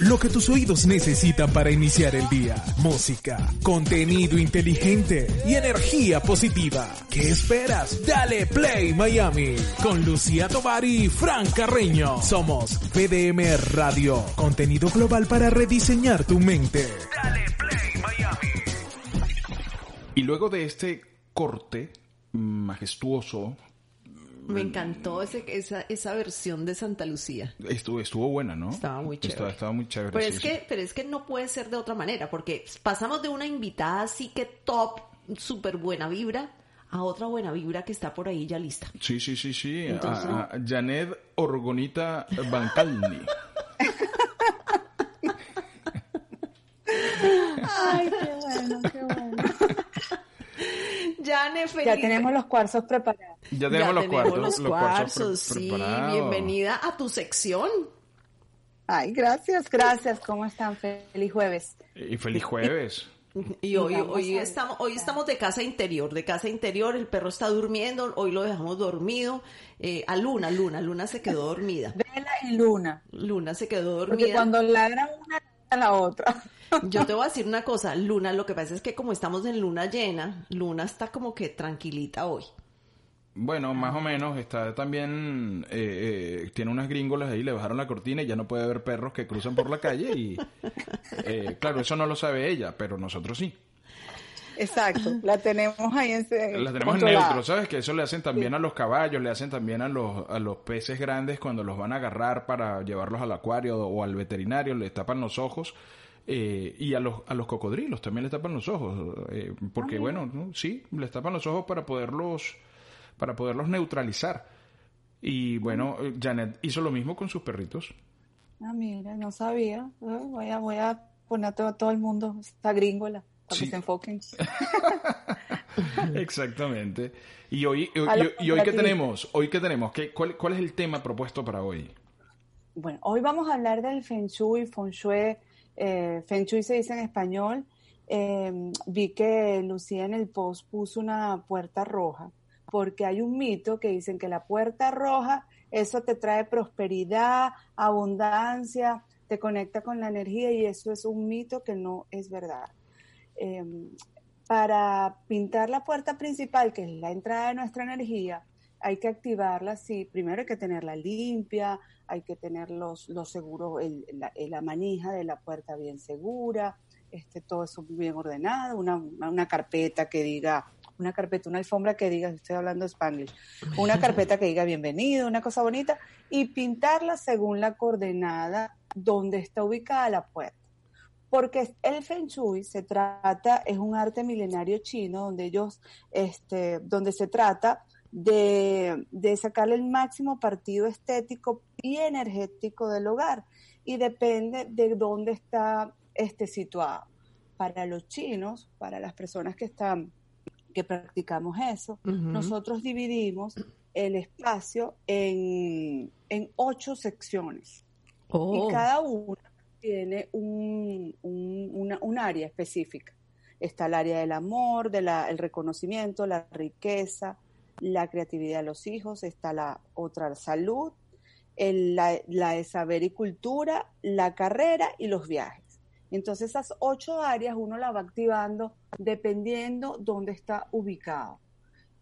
Lo que tus oídos necesitan para iniciar el día. Música, contenido inteligente y energía positiva. ¿Qué esperas? Dale Play Miami con Lucía Tovar y Fran Carreño. Somos PDM Radio, contenido global para rediseñar tu mente. Dale Play Miami. Y luego de este corte majestuoso, me encantó ese, esa, esa versión de Santa Lucía. Estuvo, estuvo buena, ¿no? Estaba muy chévere. Estaba, muy chévere. Pero es, que, pero es que no puede ser de otra manera, porque pasamos de una invitada así que top, súper buena vibra, a otra buena vibra que está por ahí ya lista. Sí, sí, sí, sí. A, Janet Orgonita Bancalni. Ay, qué bueno, qué bueno. Ya tenemos los cuarzos preparados. Ya tenemos, los, cuarzos, los, cuarzos, sí. Bienvenida a tu sección. Ay, gracias, gracias. ¿Cómo están? Feliz jueves. Y feliz jueves. Y hoy, hoy estamos, hoy estamos de casa interior, de casa interior, el perro está durmiendo, hoy lo dejamos dormido, eh, a Luna, Luna, Luna se quedó dormida. Vela y Luna. Luna se quedó dormida. Porque cuando ladra una, la otra. Yo te voy a decir una cosa, Luna, lo que pasa es que como estamos en luna llena, Luna está como que tranquilita hoy. Bueno, más o menos, está también, eh, eh, tiene unas gringolas ahí, le bajaron la cortina y ya no puede ver perros que cruzan por la calle y, eh, claro, eso no lo sabe ella, pero nosotros sí. Exacto, la tenemos ahí en La tenemos en neutro, ¿sabes? Que eso le hacen también a los caballos, le hacen también a los, a los peces grandes cuando los van a agarrar para llevarlos al acuario o al veterinario, le tapan los ojos eh, y a los, a los cocodrilos también les tapan los ojos, eh, porque ah, bueno, sí, les tapan los ojos para poderlos, para poderlos neutralizar. Y bueno, eh, Janet hizo lo mismo con sus perritos. Ah, mira, no sabía. Voy a, voy a poner a todo, el mundo esta gringola para que se enfoquen. Exactamente. Y hoy, y, hoy qué tenemos, hoy qué tenemos, ¿Qué, cuál, ¿cuál es el tema propuesto para hoy? Bueno, hoy vamos a hablar del Feng Shui, Feng Shui, eh, Feng Shui se dice en español, em, vi que Lucía en el post puso una puerta roja, porque hay un mito que dicen que la puerta roja, eso te trae prosperidad, abundancia, te conecta con la energía y eso es un mito que no es verdad. Em, para pintar la puerta principal, que es la entrada de nuestra energía, hay que activarla, sí, primero hay que tenerla limpia, hay que tener los, los seguros, la, manija de la puerta bien segura, este, todo eso bien ordenado, una, una, carpeta que diga, una carpeta, una alfombra que diga, estoy hablando español, una carpeta que diga bienvenido, una cosa bonita, y pintarla según la coordenada donde está ubicada la puerta. Porque el Feng Shui se trata, es un arte milenario chino donde ellos, este, donde se trata de, de sacarle el máximo partido estético y energético del hogar y depende de dónde está este situado. Para los chinos, para las personas que están que practicamos eso, nosotros dividimos el espacio en, en ocho secciones y oh. cada una tiene un, un, un, área específica. Está el área del amor, del el reconocimiento, la riqueza, la creatividad de los hijos, está la otra salud, la, de saber y cultura, la carrera y los viajes. Entonces esas ocho áreas uno la va activando dependiendo dónde está ubicado,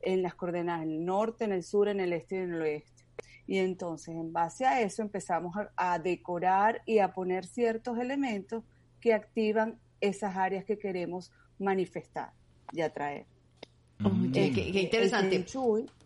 en las coordenadas, en el norte, en el sur, en el este y en el oeste. Y entonces en base a eso empezamos a decorar y a poner ciertos elementos que activan esas áreas que queremos manifestar y atraer. Oye, qué, interesante.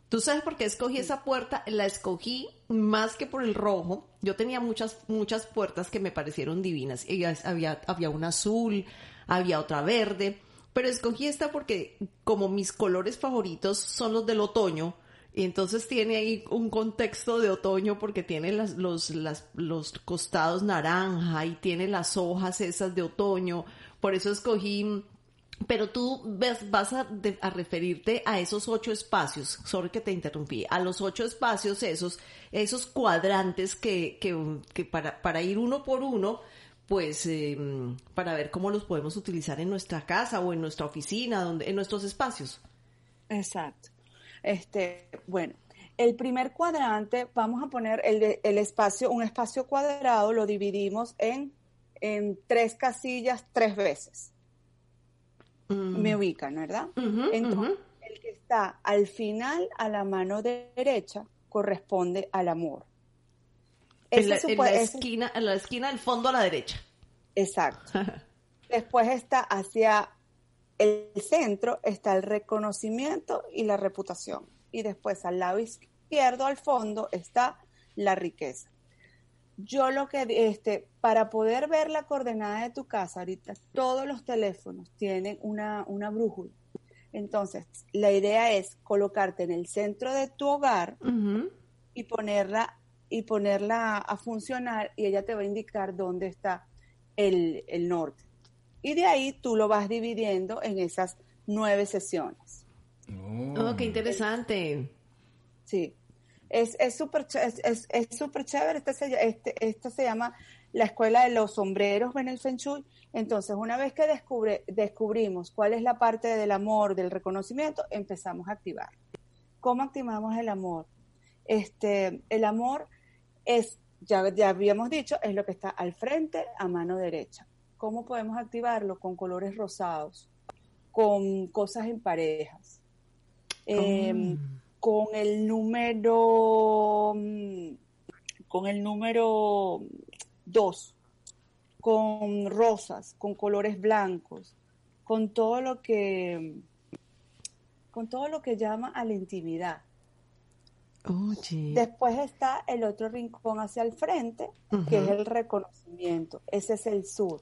¿Tú sabes por qué escogí esa puerta? La escogí más que por el rojo. Yo tenía muchas, muchas puertas que me parecieron divinas. había, había una azul, había otra verde, pero escogí esta porque como mis colores favoritos son los del otoño, y entonces tiene ahí un contexto de otoño porque tiene las, los, las, los costados naranja y tiene las hojas esas de otoño. Por eso escogí pero tú ves, vas a, referirte a esos ocho espacios, sorry que te interrumpí, a los ocho espacios, esos, esos cuadrantes que, que, que para, para, ir uno por uno, pues em, para ver cómo los podemos utilizar en nuestra casa o en nuestra oficina, donde, en nuestros espacios. Exacto. Este, bueno, el primer cuadrante, vamos a poner el, el espacio, un espacio cuadrado, lo dividimos en en tres casillas tres veces. Me ubican, ¿verdad? Entonces, el que está al final, a la mano derecha, corresponde al amor. En la, esquina, en la esquina del fondo a la derecha. Exacto. Después está hacia el centro, está el reconocimiento y la reputación. Y después al lado izquierdo, al fondo, está la riqueza. Yo lo que, este, para poder ver la coordenada de tu casa, ahorita todos los teléfonos tienen una, una brújula. Entonces, la idea es colocarte en el centro de tu hogar y ponerla y ponerla a funcionar y ella te va a indicar dónde está el, el norte. Y de ahí tú lo vas dividiendo en esas nueve sesiones. Oh, qué interesante. Sí. Es súper es, es, es super chévere. Este se, este, este se llama la Escuela de los Sombreros en el Feng Shui. Entonces, una vez que descubre, descubrimos cuál es la parte del amor, del reconocimiento, empezamos a activar. ¿Cómo activamos el amor? Este, el amor es, ya, ya habíamos dicho, es lo que está al frente a mano derecha. ¿Cómo podemos activarlo? Con colores rosados, con cosas en parejas. Em, oh con el número mm, con el número 2, con rosas, con colores blancos, con todo lo que con todo lo que llama a la intimidad. Después está el otro rincón hacia el frente, que es el reconocimiento. Ese es el sur.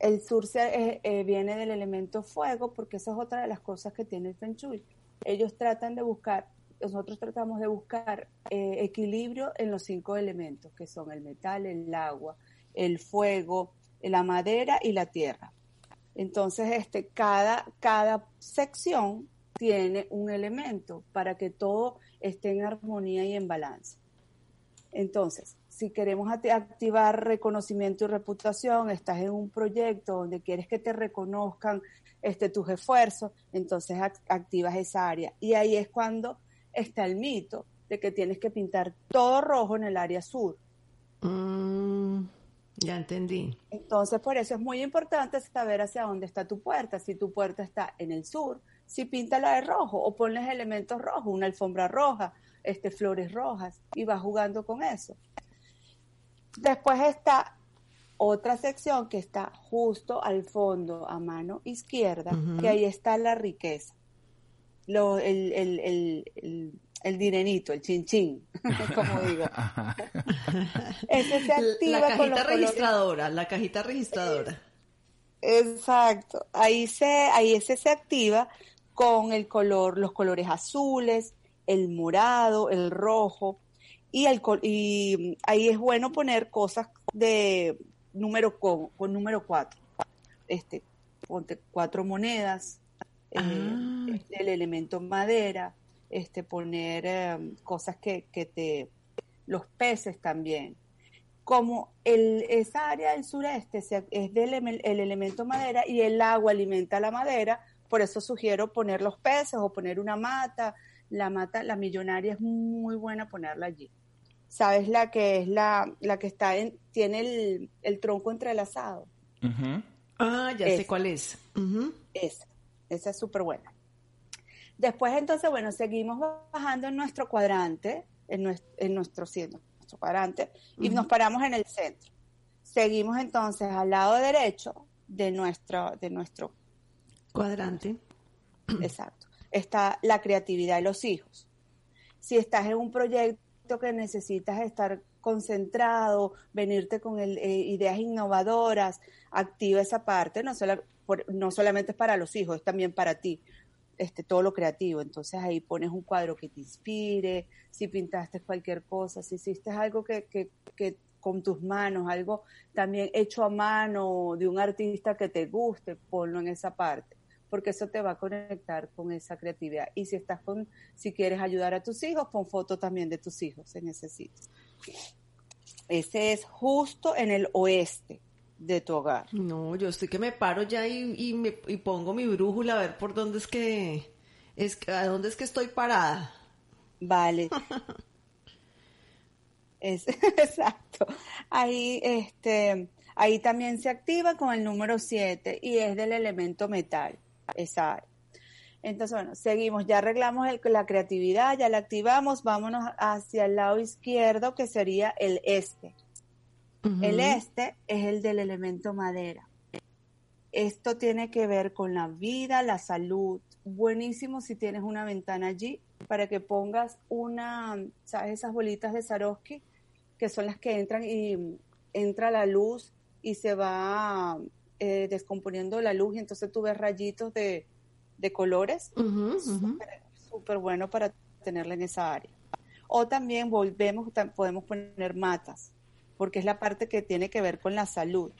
El sur se, eh, eh, viene del elemento fuego, porque esa es otra de las cosas que tiene el Feng Shui ellos tratan de buscar, nosotros tratamos de buscar eh, equilibrio en los cinco elementos, que son el metal, el agua, el fuego, la madera y la tierra. Entonces, este, cada, cada sección tiene un elemento para que todo esté en armonía y en balance. Entonces, si queremos activar reconocimiento y reputación, estás en un proyecto donde quieres que te reconozcan este, tus esfuerzos, entonces activas esa área. Y ahí es cuando está el mito de que tienes que pintar todo rojo en el área sur. Mm, ya entendí. Entonces, por eso es muy importante saber hacia dónde está tu puerta. Si tu puerta está en el sur, si píntala de rojo o ponles elementos rojos, una alfombra roja, este, flores rojas, y vas jugando con eso. Después está otra sección que está justo al fondo, a mano izquierda, que ahí está la riqueza. Lo, el, el, el, el, dinerito, el chinchín, como digo. Ese se activa la cajita registradora, la cajita registradora. Exacto. Ahí se, ahí ese se activa con el color, los colores azules, el morado, el rojo, y, el, y ahí es bueno poner cosas de número con, con número cuatro. Este, ponte cuatro monedas, eh, ah. este, el elemento madera, este, poner em, cosas que, que te, los peces también. Como el, esa área del sureste es del el elemento madera y el agua alimenta la madera, por eso sugiero poner los peces o poner una mata. La mata, la millonaria es muy buena ponerla allí. ¿Sabes la que es la, la que está en, tiene el, el tronco entrelazado? Ah, ya sé cuál es. Esa, esa es súper buena. Después entonces, bueno, seguimos bajando en nuestro cuadrante, en nuestro, en nuestro, nuestro cuadrante, y nos paramos en el centro. Seguimos entonces al lado derecho de nuestro, de nuestro cuadrante. Exacto. Está la creatividad de los hijos. Si estás en un proyecto que necesitas estar concentrado, venirte con el, eh, ideas innovadoras, activa esa parte, no, no solamente es para los hijos, es también para ti, este, todo lo creativo. Entonces ahí pones un cuadro que te inspire, si pintaste cualquier cosa, si hiciste algo que, que, que con tus manos, algo también hecho a mano de un artista que te guste, ponlo en esa parte porque eso te va a conectar con esa creatividad. Y si estás con, si quieres ayudar a tus hijos, pon foto también de tus hijos se necesita. Ese es justo en el oeste de tu hogar. No, yo estoy que me paro ya y, me, pongo mi brújula a ver por dónde es que, es, a dónde es que estoy parada. Vale. es, exacto. Ahí, este, Ahí también se activa con el número 7 y es del elemento metal, esa área. Entonces, bueno, seguimos, ya arreglamos la creatividad, ya la activamos, vámonos hacia el lado izquierdo que sería el este. El este es el del elemento madera. Esto tiene que ver con la vida, la salud. Buenísimo si tienes una ventana allí para que pongas una, ¿sabes? Esas bolitas de Swarovski que son las que entran y entra la luz y se va eh, descomponiendo la luz y entonces tú ves rayitos de, de colores. Súper bueno para tenerla en esa área. O también volvemos, podemos poner matas, porque es la parte que tiene que ver con la salud.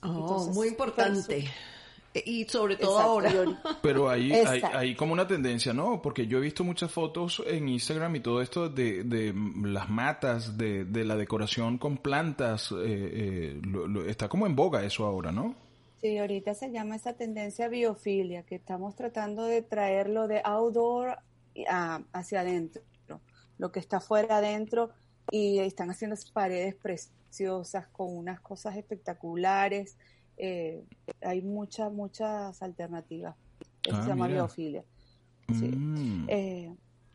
Oh, muy importante. E, y sobre todo ahora. Pero ahí hay, hay, como una tendencia, ¿no? Porque yo he visto muchas fotos en Instagram y todo esto de, de las matas, de, de la decoración con plantas. Eh, eh, está como en boga eso ahora, ¿no? Sí, ahorita se llama esa tendencia biofilia, que estamos tratando de traerlo de outdoor hacia adentro, lo que está fuera adentro, y están haciendo paredes preciosas con unas cosas espectaculares. Eh, hay muchas, muchas alternativas. Eso ah, se llama biofilia. Mm. Eh,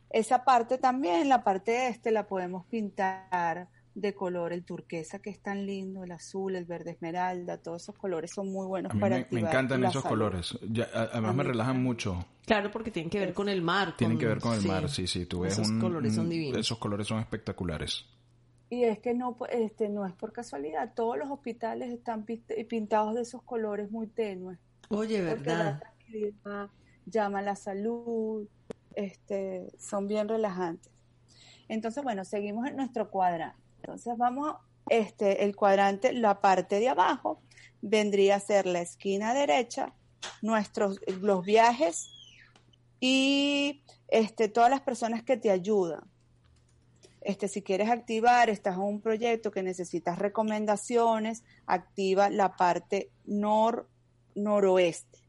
esa parte también, la parte este, la podemos pintar de color, el turquesa que es tan lindo, el azul, el verde esmeralda, todos esos colores son muy buenos para me, me encantan esos colores. además me relajan mucho. Claro, porque tienen que ver con el mar. Tienen que ver con el mar, sí, sí. Tú ves esos colores son divinos. Esos colores son espectaculares. Y es que no, este, no es por casualidad. Todos los hospitales están pintados de esos colores muy tenues. Oye, ¿verdad? llama la salud, este, son bien relajantes. Entonces, bueno, seguimos en nuestro cuadrante. Entonces vamos, este, el cuadrante, la parte de abajo vendría a ser la esquina derecha, nuestros, los viajes y este, todas las personas que te ayudan. Este, si quieres activar, estás en un proyecto que necesitas recomendaciones, activa la parte nor, noroeste.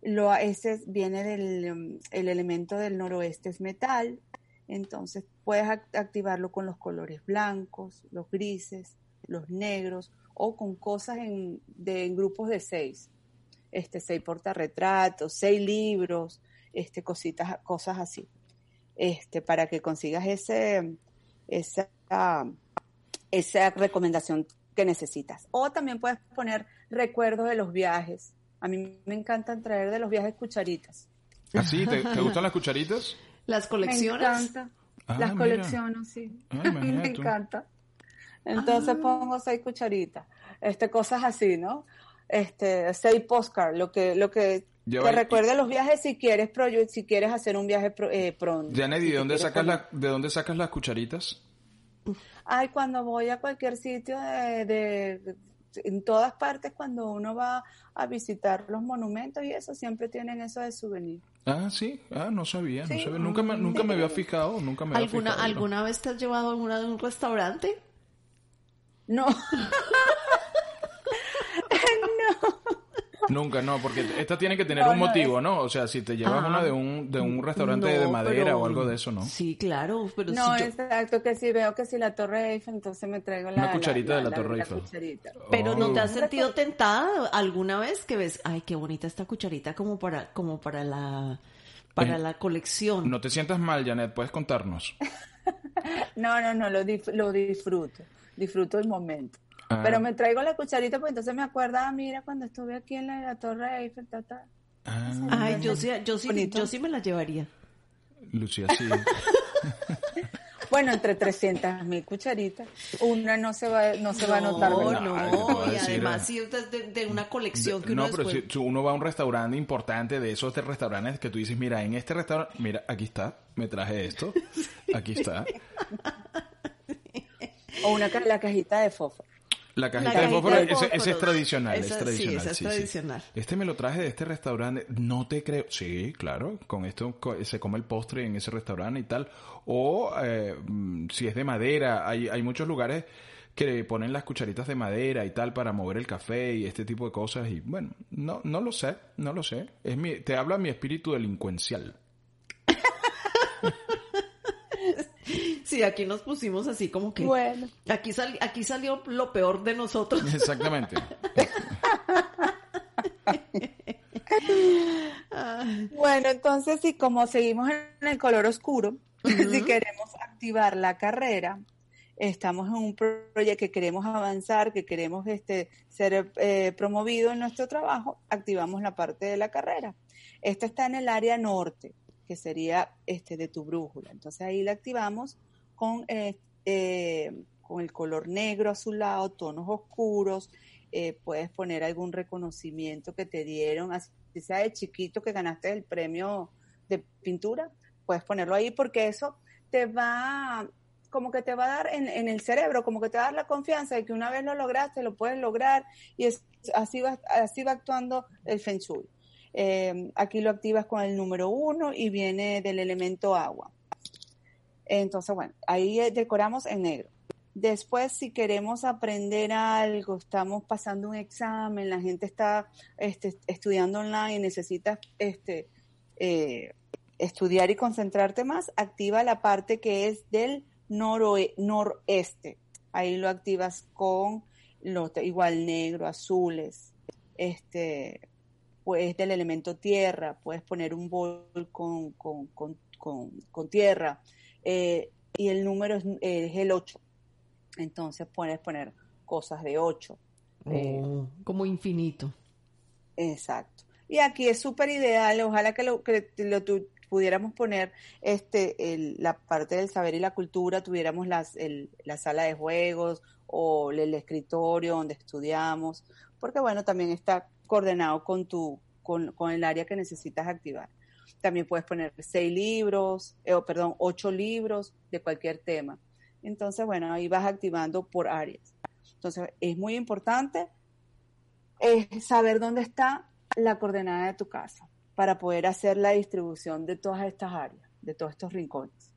Lo, ese viene del el elemento del noroeste es metal, entonces puedes activarlo con los colores blancos, los grises, los negros o con cosas en, de, grupos de seis. Este, seis portarretratos, seis libros, este, cositas, cosas así. Este, para que consigas ese, esa, esa recomendación que necesitas. O también puedes poner recuerdos de los viajes. A mí me encantan traer de los viajes cucharitas. ¿Ah, sí? ¿Te, gustan las cucharitas? ¿Las colecciones? Me Ah, las colecciono, sí. Ah, me encanta. Entonces ah. pongo seis cucharitas, este, cosas así, ¿no? Este, seis postcards, lo que, lo que te recuerde los viajes si quieres si quieres hacer un viaje eh, pronto. Janet, ¿y de dónde sacas la, de dónde sacas las cucharitas? Ay, cuando voy a cualquier sitio de en todas partes cuando uno va a visitar los monumentos y eso siempre tienen eso de souvenir. Ah, sí, ah, no sabía, no sabía. Nunca me, nunca me había fijado, nunca me había ¿Alguna, fijado. ¿Alguna vez te has llevado alguna de un restaurante? No. Nunca, no, porque esta tiene que tener un motivo, ¿no? O sea, si te llevas una de un, de un restaurante de madera o algo de eso, ¿no? Sí, claro, pero No, exacto, que si veo que si la Torre Eiffel, entonces me traigo la... Una cucharita de la, Torre Eiffel. Pero ¿no te has sentido tentada alguna vez que ves, ay, qué bonita esta cucharita como para, como para la... Para la colección. No te sientas mal, Janet, puedes contarnos. no, no, no, lo, lo disfruto. Disfruto el momento. Ah. Pero me traigo la cucharita, pues entonces me acuerda, mira, cuando estuve aquí en la, Torre Eiffel, ta, ah. Ay, yo sí, yo sí, yo sí me la llevaría. Lucía, sí. bueno, entre 300 mil cucharitas, una no se va, no se va a notar. No, no, y además si de, de, una colección que uno No, pero si uno va a un restaurante importante de esos de restaurantes que tú dices, mira, en este restaurante, mira, aquí está, me traje esto, aquí está. o una la cajita de fósforo. La cajita, de fósforo, ese, es tradicional, es tradicional. Sí, es tradicional. Este me lo traje de este restaurante, no te creo. Sí, claro, con esto se come el postre en ese restaurante y tal. O eh, mm, si es de madera, hay, hay muchos lugares que ponen las cucharitas de madera y tal para mover el café y este tipo de cosas y bueno, no no lo sé, no lo sé. Es mi, te habla mi espíritu delincuencial. Sí, aquí nos pusimos así como que... Bueno. Aquí, aquí salió lo peor de nosotros. Exactamente. bueno, entonces, si como seguimos en el color oscuro, si queremos activar la carrera, estamos en un proyecto que queremos avanzar, que queremos este, ser eh, promovido en nuestro trabajo, activamos la parte de la carrera. Esta está en el área norte, que sería este, de tu brújula. Entonces ahí la activamos con, eh, eh, con el color negro azulado, tonos oscuros. puedes poner algún reconocimiento que te dieron, así sea de chiquito que ganaste el premio de pintura, puedes ponerlo ahí porque eso te va como que te va a dar en, el cerebro, como que te va a dar la confianza de que una vez lo lograste, lo puedes lograr y es, así, va, así va actuando el Feng Shui. Eh, aquí lo activas con el número uno y viene del elemento agua. Entonces, bueno, ahí decoramos en negro. Después, si queremos aprender algo, estamos pasando un examen, la gente está este, estudiando online y necesitas este, eh, estudiar y concentrarte más, activa la parte que es del noreste. Ahí lo activas con igual negro, azules, este, pues del elemento tierra, puedes poner un bol con, tierra, eh, y el número es, el 8. Entonces puedes poner cosas de 8. Eh, como infinito. Exacto. Y aquí es súper ideal, ojalá que lo, que lo, pudiéramos poner este, la parte del saber y la cultura, tuviéramos las, la sala de juegos o el escritorio donde estudiamos, porque bueno, también está coordinado con tu, con, el área que necesitas activar. También puedes poner seis libros, eh, perdón, ocho libros de cualquier tema. Entonces, bueno, ahí vas activando por áreas. Entonces, es muy importante eh, saber dónde está la coordenada de tu casa para poder hacer la distribución de todas estas áreas, de todos estos rincones.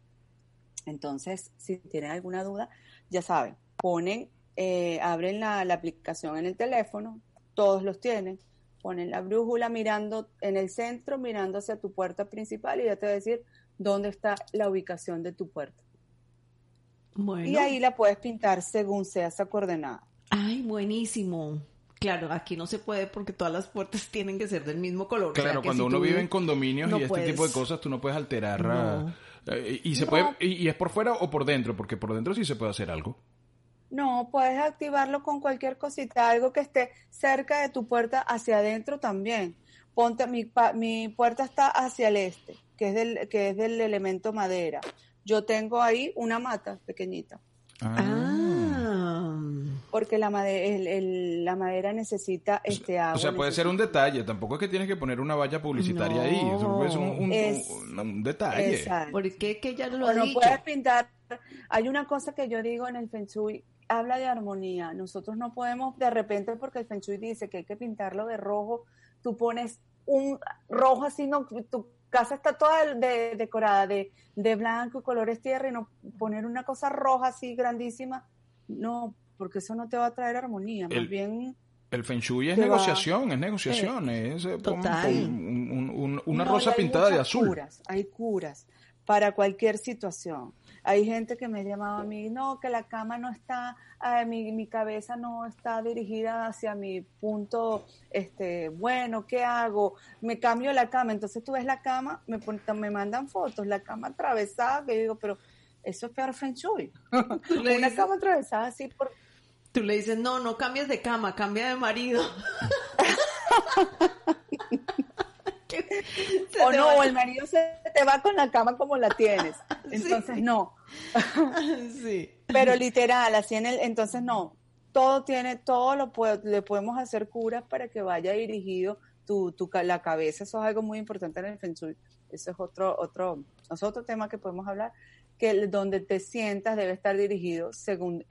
Entonces, si tienen alguna duda, ya saben, ponen, eh, abren la, aplicación en el teléfono, todos los tienen, ponen la brújula mirando en el centro, mirando hacia tu puerta principal y ya te va a decir dónde está la ubicación de tu puerta. Y ahí la puedes pintar según sea esa coordenada. Ay, buenísimo. Claro, aquí no se puede porque todas las puertas tienen que ser del mismo color. Claro, cuando uno vive en condominios y este tipo de cosas, tú no puedes alterar. Eh, y se puede y, es por fuera o por dentro, porque por dentro sí se puede hacer algo. No, puedes activarlo con cualquier cosita, algo que esté cerca de tu puerta hacia adentro también. Ponte, mi, mi puerta está hacia el este, que es del, que es del elemento madera. Yo tengo ahí una mata pequeñita. ah. porque la madera, la madera necesita este agua. O sea, puede ser un detalle, tampoco es que tienes que poner una valla publicitaria ahí, es un, un, detalle. ¿Por qué que ya lo bueno, puedes pintar, hay una cosa que yo digo en el Feng Shui, habla de armonía, nosotros no podemos de repente porque el Feng Shui dice que hay que pintarlo de rojo, tú pones un rojo así, no, tu casa está toda decorada de, de blanco y colores tierra y no poner una cosa roja así grandísima, no, porque eso no te va a traer armonía, más bien... El Feng Shui es negociación, es negociación, es eh, una rosa pintada de azul. Curas, hay curas para cualquier situación. Hay gente que me llamaba a mí, no, que la cama no está, eh, mi, mi, cabeza no está dirigida hacia mi punto, este, bueno, ¿qué hago? Me cambio la cama. Entonces tú ves la cama, me, me mandan fotos, la cama atravesada, que yo digo, pero eso es peor Feng Shui. Una cama atravesada así por Tú le dices, no, no cambies de cama, cambia de marido. o no, o el marido se te va con la cama como la tienes. Entonces no. sí. Pero literal, así en el, entonces no. Todo tiene, todo lo le podemos hacer curas para que vaya dirigido tu, tu, la cabeza. Eso es algo muy importante en el Feng Shui. Eso es otro, otro, es otro tema que podemos hablar que donde te sientas debe estar dirigido según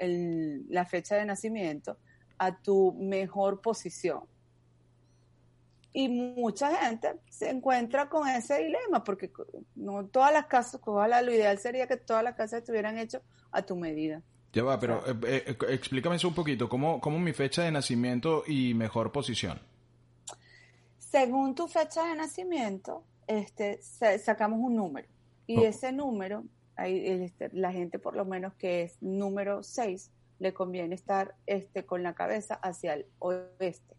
la fecha de nacimiento a tu mejor posición. Y mucha gente se encuentra con ese dilema, porque no todas las casas, ojalá lo ideal sería que todas las casas estuvieran hechas a tu medida. Ya va, pero eh, eh, explícame eso un poquito, ¿cómo, ¿cómo mi fecha de nacimiento y mejor posición? Según tu fecha de nacimiento, este, sacamos un número y ese número hay, este, la gente por lo menos que es número 6 le conviene estar este, con la cabeza hacia el oeste.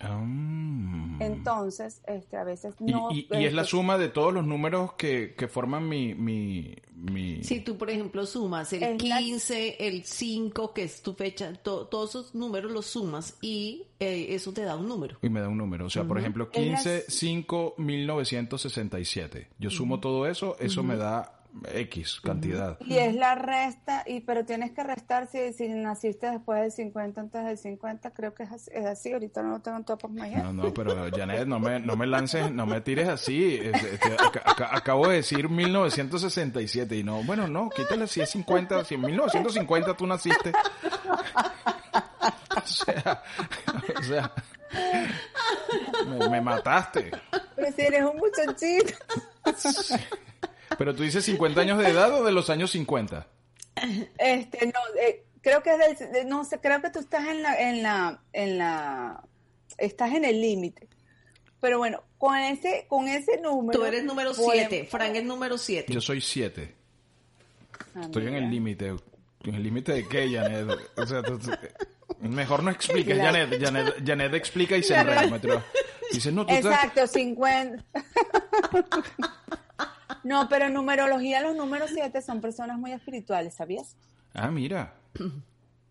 Ah. Entonces, este, a veces no... Y, es la suma de todos los números que, que forman mi, mi, mi... Si tú, por ejemplo, sumas el 15, el 5, que es tu fecha, todos esos números los sumas y eh, eso te da un número. Y me da un número. O sea, por ejemplo, 15, 5, 1967. Yo sumo todo eso, eso me da X cantidad. Y es la resta, y pero tienes que restar si, si naciste después del 50, antes del 50, creo que es así, ahorita no lo tengo todo por mañana. No, no, pero Janet, no me, no me lances, no me tires así. Este, acabo de decir 1967 y no, bueno, no, quítale si es 50, si en 1950 tú naciste. o sea, o sea, me, me mataste. Pero si eres un muchachito. Pero tú dices 50 años de edad o de los años 50? Este, no, eh, creo que es del, no sé, creo que tú estás en la, en la, en la, estás en el límite. Pero bueno, con ese, con ese número. Tú eres número 7, Frank es número 7. Yo soy 7. Ah, Estoy en el límite. ¿En el límite de qué, Janet? O sea, mejor no expliques, Janet. Janet. Janet explica y se enreda. Dice, no, tú Exacto, 50. No, pero en numerología los números 7 son personas muy espirituales, ¿sabías? Ah, mira.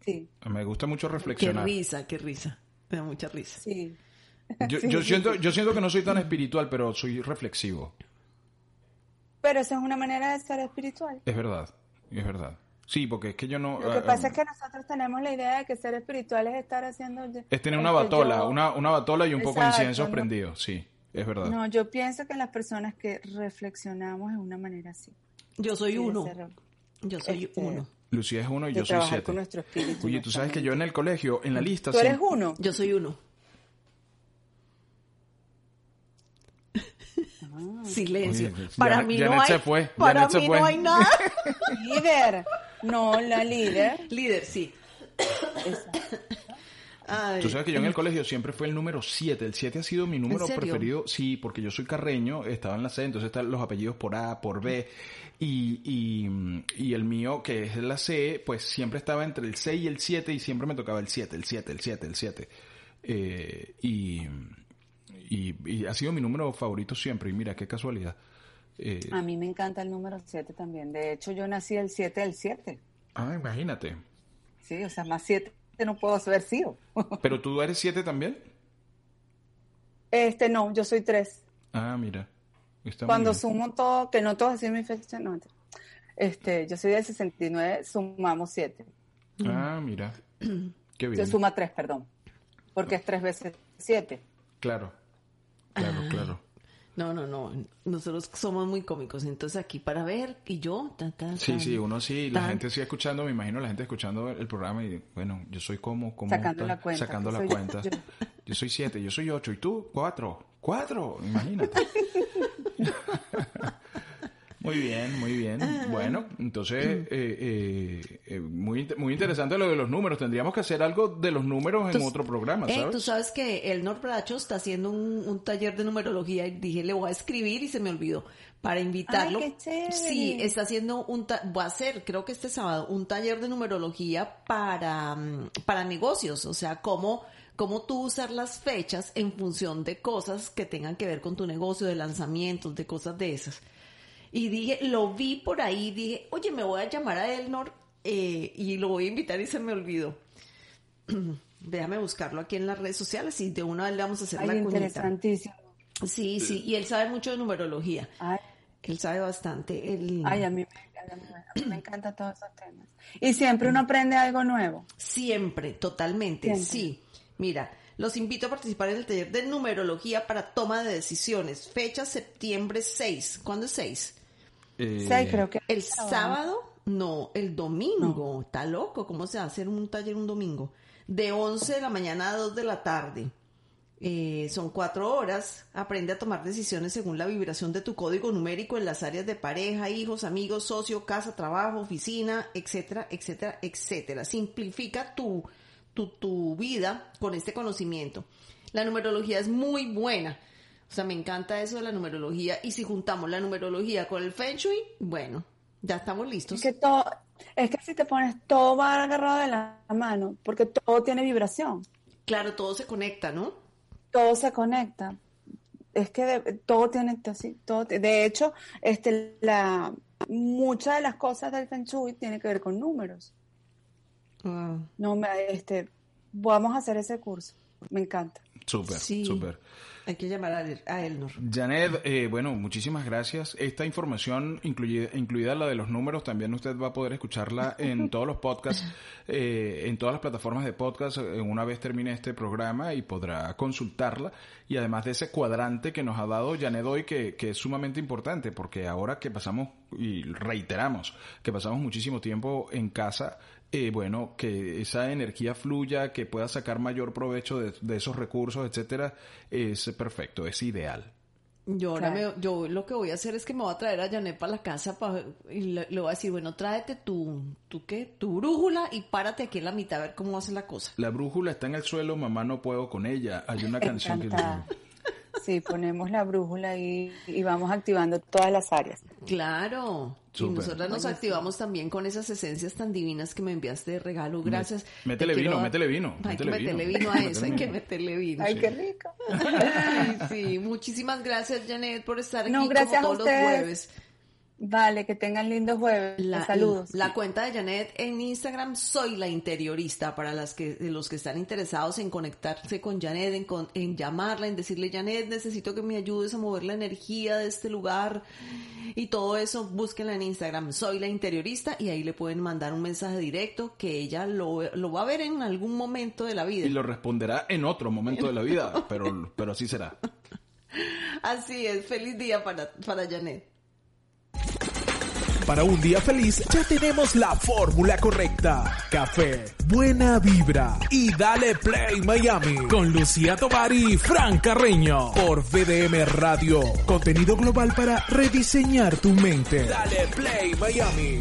Sí. Me gusta mucho reflexionar. Qué risa, qué risa. Me da mucha risa. Sí. Yo, siento, yo siento que no soy tan espiritual, pero soy reflexivo. Pero esa es una manera de ser espiritual. Es verdad, es verdad. Sí, porque es que yo no... Lo que ah, pasa es que nosotros tenemos la idea de que ser espiritual es estar haciendo... Es tener una batola, una, una batola y un poco de incienso prendido, sí. Es verdad. No, yo pienso que las personas que reflexionamos de una manera así. Yo soy uno. Yo soy este, uno. Lucía es uno y yo soy siete. Con nuestro espíritu, Oye, tú sabes que yo en el colegio, en la lista... ¿Tú eres uno? Yo soy uno. Ah. Silencio. para mí, no, hay, para mí no hay nada. líder. No, la líder. Líder, sí. Tú sabes que yo en el colegio siempre fue el número 7. El 7 ha sido mi número preferido. Sí, porque yo soy carreño, estaba en la C, entonces están los apellidos por A, por B. Y, y, y, el mío, que es la C, pues siempre estaba entre el 6 y el 7 y siempre me tocaba el 7, el 7, el 7, el 7. Eh, y, y, ha sido mi número favorito siempre. Y mira, qué casualidad. Eh, a mí me encanta el número 7 también. De hecho, yo nací el 7 del 7. Ah, imagínate. Sí, o sea, más 7 no puedo haber sido. ¿Pero tú eres siete también? Este, no, yo soy tres. Ah, mira. Cuando sumo todo, que no todo así mi fecha, no. Este, yo soy del 69, sumamos siete. Ah, mira. Qué bien. Se suma tres, perdón. Porque es tres veces siete. Claro, claro, claro. No, no, no. Nosotros somos muy cómicos. Entonces aquí para ver y yo. sí, sí, uno sí. La gente sigue escuchando, me imagino la gente escuchando el programa y bueno, yo soy como. como sacando la cuenta. Sacando la cuenta. Yo. soy siete, yo soy ocho y tú cuatro. Cuatro, imagínate. Muy bien, muy bien. Bueno, entonces, eh, eh, eh, muy, muy interesante lo de los números. Tendríamos que hacer algo de los números en otro programa, ¿sabes? tú sabes que el Norbracho está haciendo un, taller de numerología y dije, le voy a escribir y se me olvidó. Para invitarlo. sí, está haciendo un, va a hacer, creo que este sábado, un taller de numerología para, mm, para negocios. O sea, cómo cómo tú usar las fechas en función de cosas que tengan que ver con tu negocio, de lanzamientos, de cosas de esas. Y dije, lo vi por ahí, dije, oye, me voy a llamar a Elnor eh, y lo voy a invitar y se me olvidó. Déjame buscarlo aquí en las redes sociales y de una vez le vamos a hacer la interesantísimo. Sí, sí, y él sabe mucho de numerología. Él sabe bastante. Él... Ay, a mí, me encantan todos esos temas. Y siempre uno aprende algo nuevo. Siempre, totalmente, sí. Mira, los invito a participar en el taller de numerología para toma de decisiones. Fecha septiembre 6. ¿Cuándo es 6? Eh, creo que. El sábado, no, el domingo. Está loco, ¿cómo se va a hacer un taller un domingo? De 11 de la mañana a 2 de la tarde. Eh, son cuatro horas. Aprende a tomar decisiones según la vibración de tu código numérico en las áreas de pareja, hijos, amigos, socio, casa, trabajo, oficina, etcétera, etcétera, etcétera. Simplifica tu, tu, tu vida con este conocimiento. La numerología es muy buena. O sea, me encanta eso de la numerología. Y si juntamos la numerología con el Feng Shui, bueno, Ya estamos listos. Es que todo, es que si te pones todo va agarrado de la mano, porque todo tiene vibración. Claro, todo se conecta, ¿no? Todo se conecta. Es que todo tiene así, todo. De hecho, este, la, muchas de las cosas del Feng Shui tienen que ver con números. Ah. No me, este, vamos a hacer ese curso. Me encanta. Súper, súper. Hay que llamar a, Elnor. Janet, eh, bueno, muchísimas gracias. Esta información, incluida, incluida la de los números, también usted va a poder escucharla en todos los podcasts, eh, en todas las plataformas de podcast, eh, una vez termine este programa y podrá consultarla. Y además de ese cuadrante que nos ha dado Janet hoy, que, que es sumamente importante, porque ahora que pasamos, y reiteramos, que pasamos muchísimo tiempo en casa, eh, bueno, que esa energía fluya, que pueda sacar mayor provecho de, esos recursos, etcétera, es perfecto, es ideal. Yo ahora me, yo lo que voy a hacer es que me voy a traer a Janet para la casa y le, voy a decir, bueno, tráete tu, tu qué, tu brújula y párate aquí en la mitad a ver cómo hace la cosa. La brújula está en el suelo, mamá no puedo con ella. Hay una canción que Sí, ponemos la brújula y, y vamos activando todas las áreas. Claro. Y nosotras nos activamos también con esas esencias tan divinas que me enviaste de regalo. Gracias. Métele vino, métele vino. Hay que meterle vino a eso, hay que meterle vino. Ay, qué rico. sí, muchísimas gracias, Janet, por estar aquí como todos los jueves. Vale, que tengan lindo jueves. Saludos. La cuenta de Janet en Instagram, soy la interiorista, para las que, los que están interesados en conectarse con Janet, en, en llamarla, en decirle, Janet, necesito que me ayudes a mover la energía de este lugar y todo eso, búsquenla en Instagram, soy la interiorista, y ahí le pueden mandar un mensaje directo que ella lo, lo va a ver en algún momento de la vida. Y lo responderá en otro momento de la vida, pero, pero así será. Así es, feliz día para, para Janet. Para un día feliz ya tenemos la fórmula correcta. Café, buena vibra y dale play Miami con Lucía Tobar y Fran Carreño por VDM Radio. Contenido global para rediseñar tu mente. Dale play Miami.